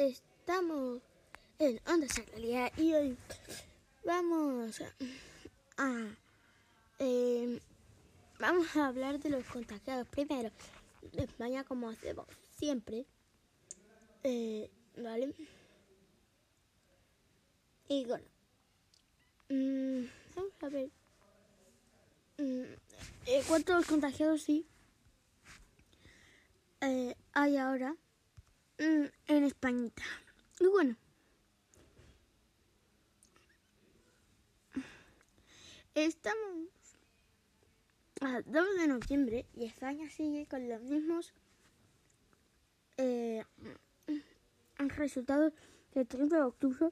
estamos en Onda Realidad y hoy vamos a, eh, vamos a hablar de los contagiados. Primero de España como hacemos siempre, eh, ¿vale? Y bueno, mm, vamos a ver. Mm, eh, cuántos contagiados sí eh, hay ahora en Españita. Y bueno, estamos a 2 de noviembre y España sigue con los mismos eh, resultados del 30 de octubre.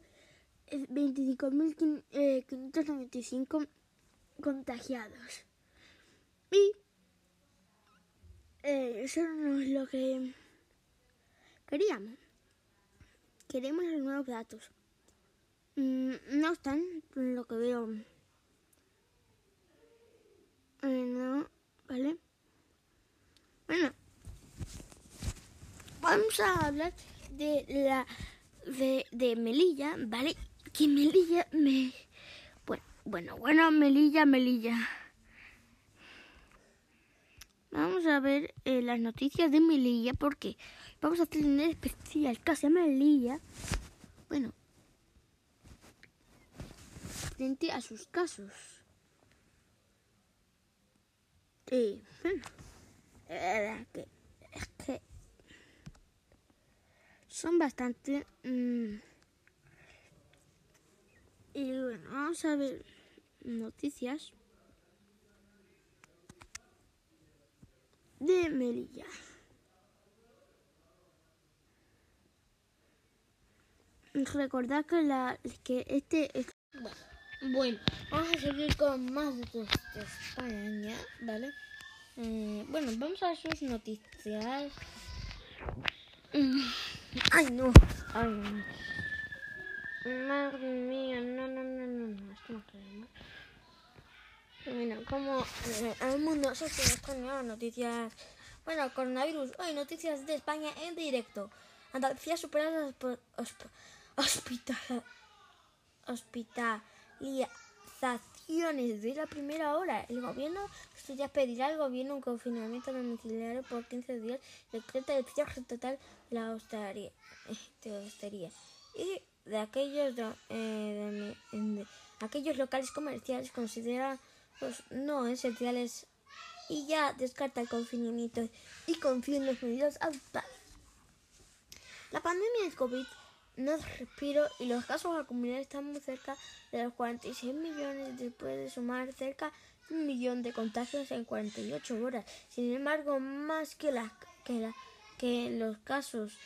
25.595 contagiados. Y eh, eso no es lo que queríamos. Queremos los nuevos datos. Mm, no están, lo que veo. Eh, no, ¿vale? Bueno, vamos a hablar de la de, de Melilla, ¿vale? Que Melilla me... Bueno, bueno, bueno, Melilla, Melilla. Vamos a ver eh, las noticias de Melilla porque vamos a tener especial casi a Melilla. Bueno, frente a sus casos. Y, bueno, es que, que son bastante... Mmm, y bueno, vamos a ver noticias. De Melilla. Recordad que, la, que este... Es... Bueno, vamos a seguir con más de, España, ¿vale? Eh, bueno, vamos a ver sus noticias. Mm, ay, no. Ay, no. Madre mía, no, no, no, no, no. Esto no. Bueno, como eh, el mundo se con nuevas noticias. Bueno, coronavirus. Hoy noticias de España en directo. Andalucía supera las hospital, hospitalizaciones de la primera hora. El gobierno estudia pedir al gobierno un confinamiento domiciliario por 15 días. Decreta el cierre total de la hostería. Y de aquellos, eh, de, aquellos locales comerciales consideran los no esenciales y ya descarta el confinamiento y confía en las medidas. La pandemia del COVID no respiro y los casos acumulados están muy cerca de los 46 millones después de sumar cerca de un millón de contagios en 48 horas. Sin embargo, más que, la, que, la, que los casos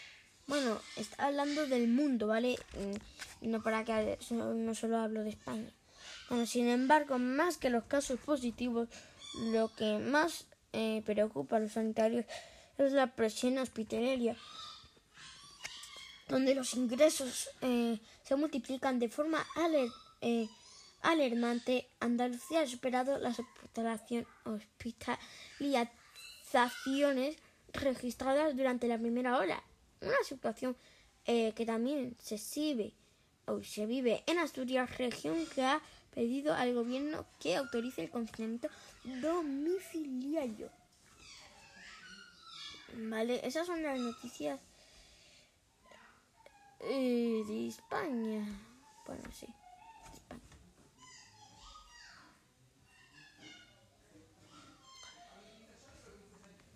bueno, está hablando del mundo, ¿vale? Mm, no para que no solo hablo de España sin embargo, más que los casos positivos, lo que más eh, preocupa a los sanitarios es la presión hospitalaria, donde los ingresos eh, se multiplican de forma eh, alarmante. Andalucía ha superado las hospitalizaciones registradas durante la primera hora, una situación que también se, se vive en Asturias, región que ha pedido al gobierno que autorice el confinamiento domiciliario. Vale, esas son las noticias eh, de España. Bueno, sí, España.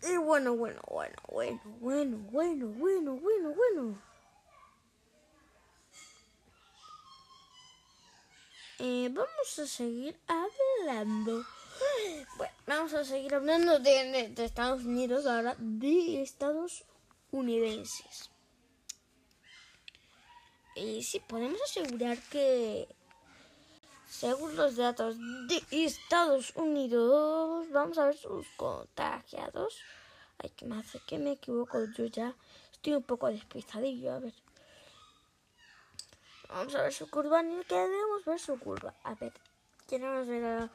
Y bueno, bueno, bueno, bueno, bueno, bueno, bueno, bueno, bueno. Eh, vamos a seguir hablando. Bueno, vamos a seguir hablando de, Estados Unidos ahora, de Estados unidenses. Y sí, podemos asegurar que, según los datos de Estados Unidos, vamos a ver sus contagiados. Ay, que me hace que me equivoco, yo ya estoy un poco despistadillo, a ver. Vamos a ver su curva. Ni queremos ver su curva. A ver, queremos ver.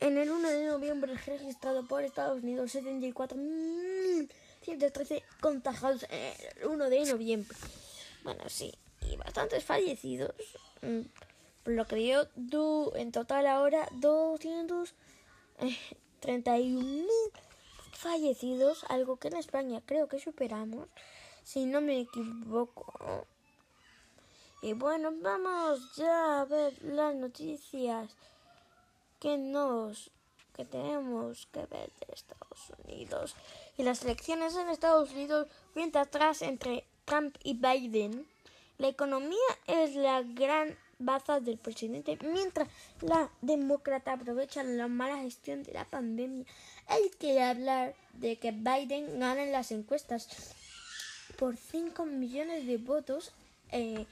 En el 1 de noviembre registrado por Estados Unidos 74.113 contagiados en el 1 de noviembre. Bueno, sí, y bastantes fallecidos. Mm, Por lo que du- en total ahora 231.000 fallecidos, algo que en España creo que superamos, si no me equivoco. Y bueno, vamos ya a ver las noticias que nos que tenemos que ver de Estados Unidos. Y las elecciones en Estados Unidos cuenta atrás entre Trump y Biden. La economía es la gran baza del presidente, mientras la demócrata aprovecha la mala gestión de la pandemia. Hay que hablar de que Biden gana en las encuestas por 5 millones de votos. Eh,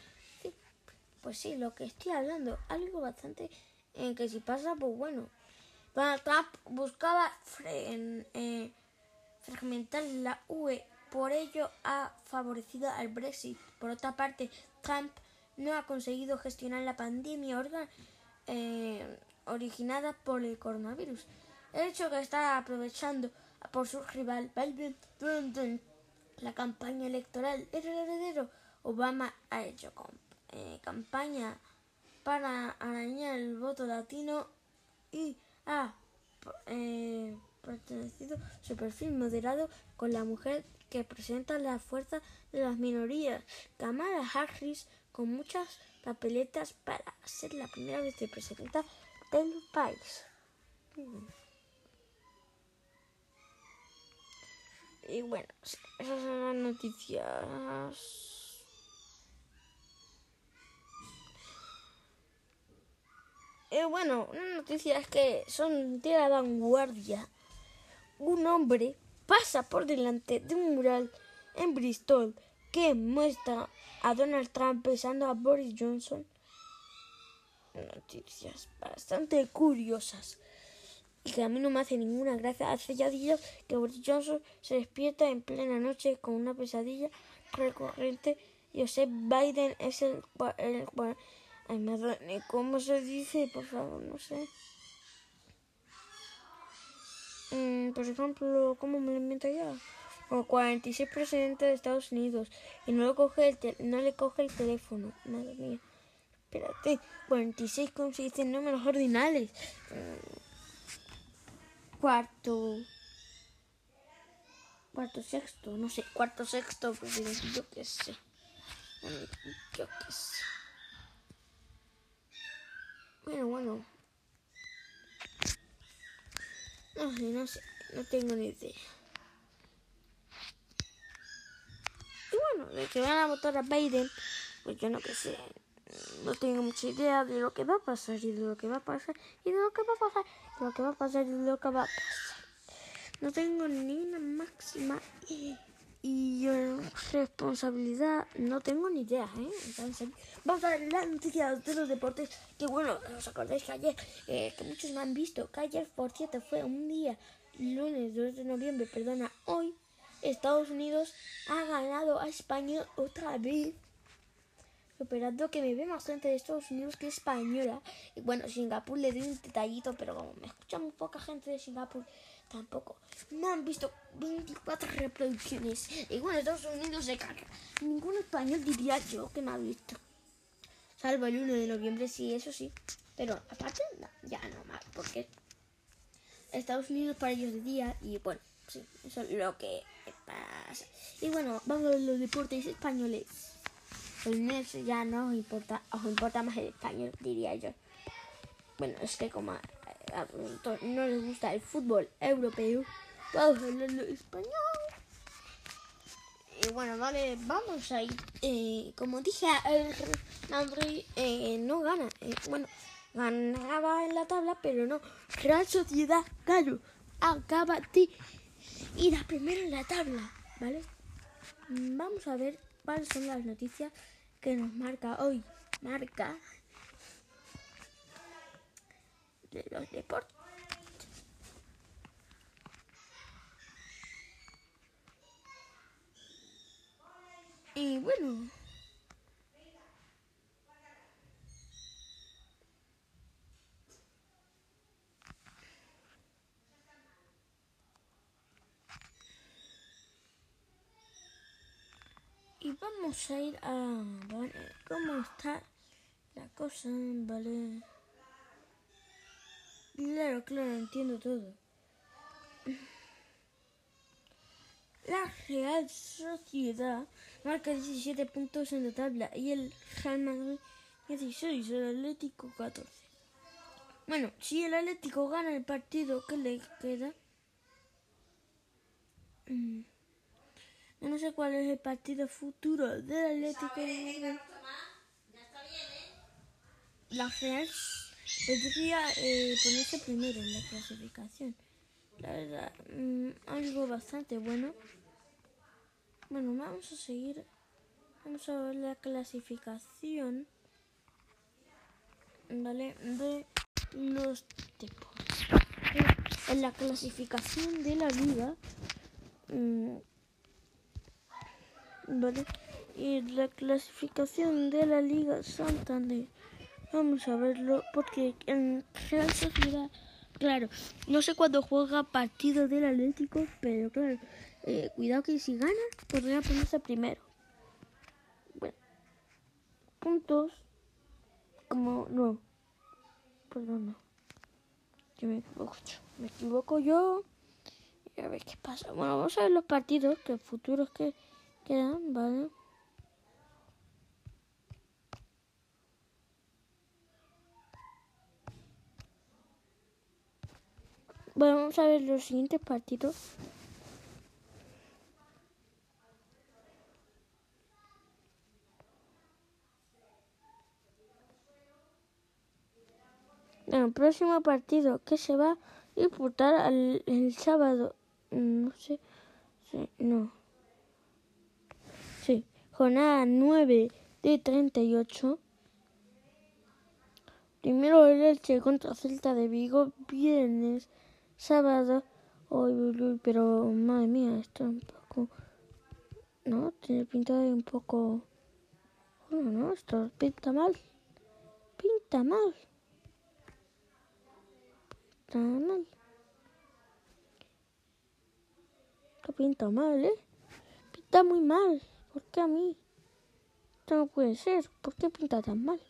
pues sí, lo que estoy hablando, algo bastante en que si pasa, pues bueno. Donald Trump buscaba eh, fragmentar la UE, por ello ha favorecido al Brexit. Por otra parte, Trump no ha conseguido gestionar la pandemia eh, originada por el coronavirus. El hecho que está aprovechando por su rival Biden la campaña electoral. El heredero Obama ha hecho com- eh, campaña para arañar el voto latino y ha eh, pertenecido su perfil moderado con la mujer que presenta la fuerza de las minorías, Kamala Harris, con muchas papeletas para ser la primera vicepresidenta del país. Y bueno, esas son las noticias. Eh, bueno, una noticia es que son de la vanguardia. Un hombre pasa por delante de un mural en Bristol que muestra a Donald Trump besando a Boris Johnson. Noticias bastante curiosas y que a mí no me hace ninguna gracia. Hace ya días que Boris Johnson se despierta en plena noche con una pesadilla recurrente. Joseph Biden es el, el cua- Ay, madre, ¿cómo se dice? Por favor, no sé. Mm, por ejemplo, ¿cómo me lo invento ya? Como 46 presidente de Estados Unidos y no le coge el, tel- no le coge el teléfono. Madre mía. Espérate, 46, ¿cómo se dicen números ordinales? Mm, cuarto. Cuarto sexto, no sé, cuarto sexto, presidente, yo qué sé. Yo qué sé. Bueno, bueno. No sé, no sé, no tengo ni idea. Y bueno, de que van a votar a Biden, pues yo no que sé. No tengo mucha idea de lo que va a pasar y de lo que va a pasar y de lo que va a pasar y de lo que va a pasar y de lo que va a pasar. No tengo ni una máxima y, y responsabilidad. No tengo ni idea, ¿eh? Entonces, vamos a ver las noticias de los deportes. Que bueno, os acordáis que ayer, eh, que muchos me han visto, que ayer, por cierto, fue un día, lunes 2 de noviembre, perdona, hoy, Estados Unidos ha ganado a España otra vez. Superando que me ve más gente de Estados Unidos que española. Y bueno, Singapur le doy un detallito, pero como me escucha muy poca gente de Singapur, tampoco. Me han visto 24 reproducciones. Y bueno, Estados Unidos se caga. Ningún español diría yo que me ha visto. Salvo el 1 de noviembre, sí, eso sí. Pero aparte, ya no más, porque Estados Unidos para ellos de día y bueno, sí, eso es lo que pasa. Y bueno, vamos a los deportes españoles. El NES ya no importa, os importa más el español, diría yo. Bueno, es que como a, a no les gusta el fútbol europeo, vamos a hablarlo español. Y bueno, vale, vamos a ir. Eh, como dije, el Madrid eh, no gana. Eh, bueno, ganaba en la tabla, pero no. Real Sociedad, claro, acaba de ir a primero en la tabla, ¿vale? Vamos a ver cuáles son las noticias que nos marca hoy. Marca de los deportes. Y bueno. Y vamos a ir a ver cómo está la cosa, ¿vale? Claro, claro, entiendo todo. La Real Sociedad marca 17 puntos en la tabla y el Real Madrid 16, el Atlético 14. Bueno, si el Atlético gana el partido que le queda, mm, no sé cuál es el partido futuro del Atlético de Madrid. La Real podría eh, ponerse primero en la clasificación. La verdad, mm, algo bastante bueno. Bueno, vamos a seguir. Vamos a ver la clasificación. ¿Vale? De los deportes. En la clasificación de la liga. mm, ¿Vale? Y la clasificación de la liga Santander. Vamos a verlo porque en Real Sociedad, claro, no sé cuándo juega partido del Atlético, pero claro, eh, cuidado que si gana podría ponerse primero. Bueno, puntos, como no, perdón, no, yo me equivoco, me equivoco yo. A ver qué pasa. Bueno, vamos a ver los partidos que futuros que quedan, ¿vale? Bueno, vamos a ver los siguientes partidos. El próximo partido que se va a disputar al- el sábado, mm, no sé, no. Jornada 9 de 38. Primero el Elche contra Celta de Vigo, viernes, sábado. Uy, pero madre mía, esto es un poco. No, tiene pinta de un poco. Bueno, no, esto pinta mal. Pinta mal. Pinta mal. Esto pinta mal, ¿eh? Pinta muy mal. ¿Por qué a mí? Esto no puede ser. ¿Por qué pinta tan mal?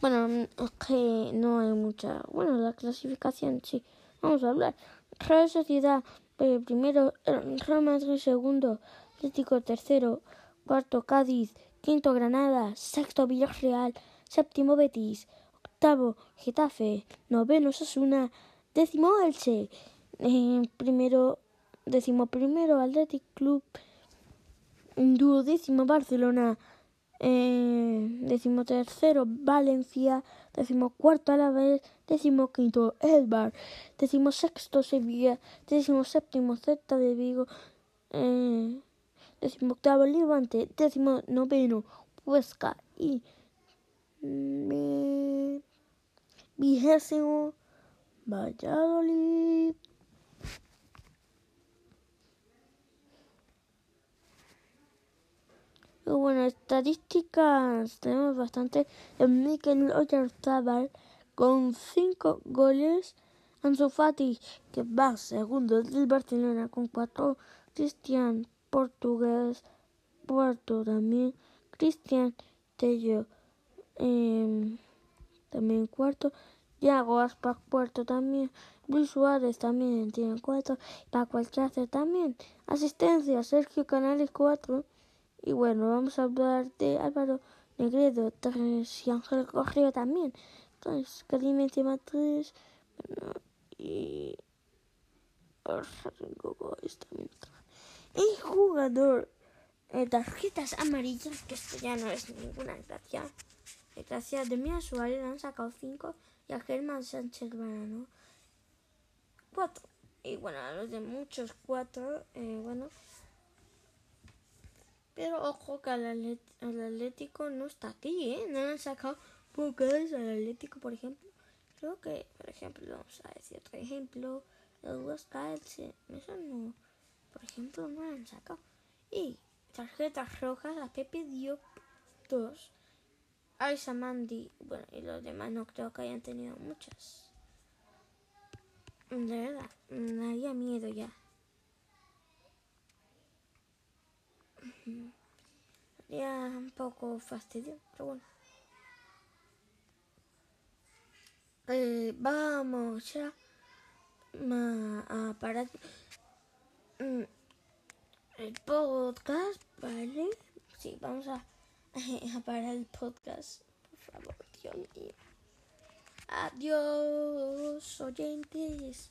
Bueno, mm, es que no hay mucha. Bueno, la clasificación sí. Vamos a hablar. Real Sociedad eh, primero, eh, Real Madrid segundo, Atlético tercero, cuarto Cádiz, quinto Granada, sexto Villarreal, séptimo Betis, octavo Getafe, noveno Sasuna, décimo Elche, eh, primero, décimo primero Athletic Club, duodécimo Barcelona, eh, décimo tercero Valencia, décimo cuarto Alavés, décimo quinto Elbar, décimo sexto Sevilla, décimo séptimo Celta de Vigo, eh, décimo octavo Levante, décimo noveno Huesca y mm, vigésimo Valladolid. Bueno, estadísticas tenemos bastante. Mikel Oyarzabal con 5 goles. Ansu Fati, que va segundo del Barcelona con 4. Cristian Portugués, cuarto también. Cristian Tello, eh, también cuarto. Yago Aspas, cuarto también. Luis Suárez también tiene cuatro. Paco Alcácer también. Asistencia, Sergio Canales, cuatro. Y bueno, vamos a hablar de Álvaro Negredo, tres y Ángel Correa también. Entonces, Karim Benzema tres. Bueno, y. Y jugador eh, tarjetas amarillas, que esto ya no es ninguna gracia. Eh, Gracias de Mía Suárez le han sacado cinco y a Germán Sánchez Barano cuatro. Y bueno, a los de muchos cuatro, eh, bueno. Pero ojo que al Atlético no está aquí, ¿eh? No han sacado pocas al Atlético, por ejemplo. Creo que, por ejemplo, vamos a decir otro ejemplo. El Huesca Elche, eso no, por ejemplo, no le han sacado. Y tarjetas rojas a Pepe Diop, dos. A Isamandi, bueno, y los demás no creo que hayan tenido muchas. De verdad, me daría miedo ya. Ya un poco fastidio, pero bueno. Eh, vamos ya a parar mm, el podcast, ¿vale? Sí, vamos a, a parar el podcast, por favor, Dios mío. Adiós, oyentes.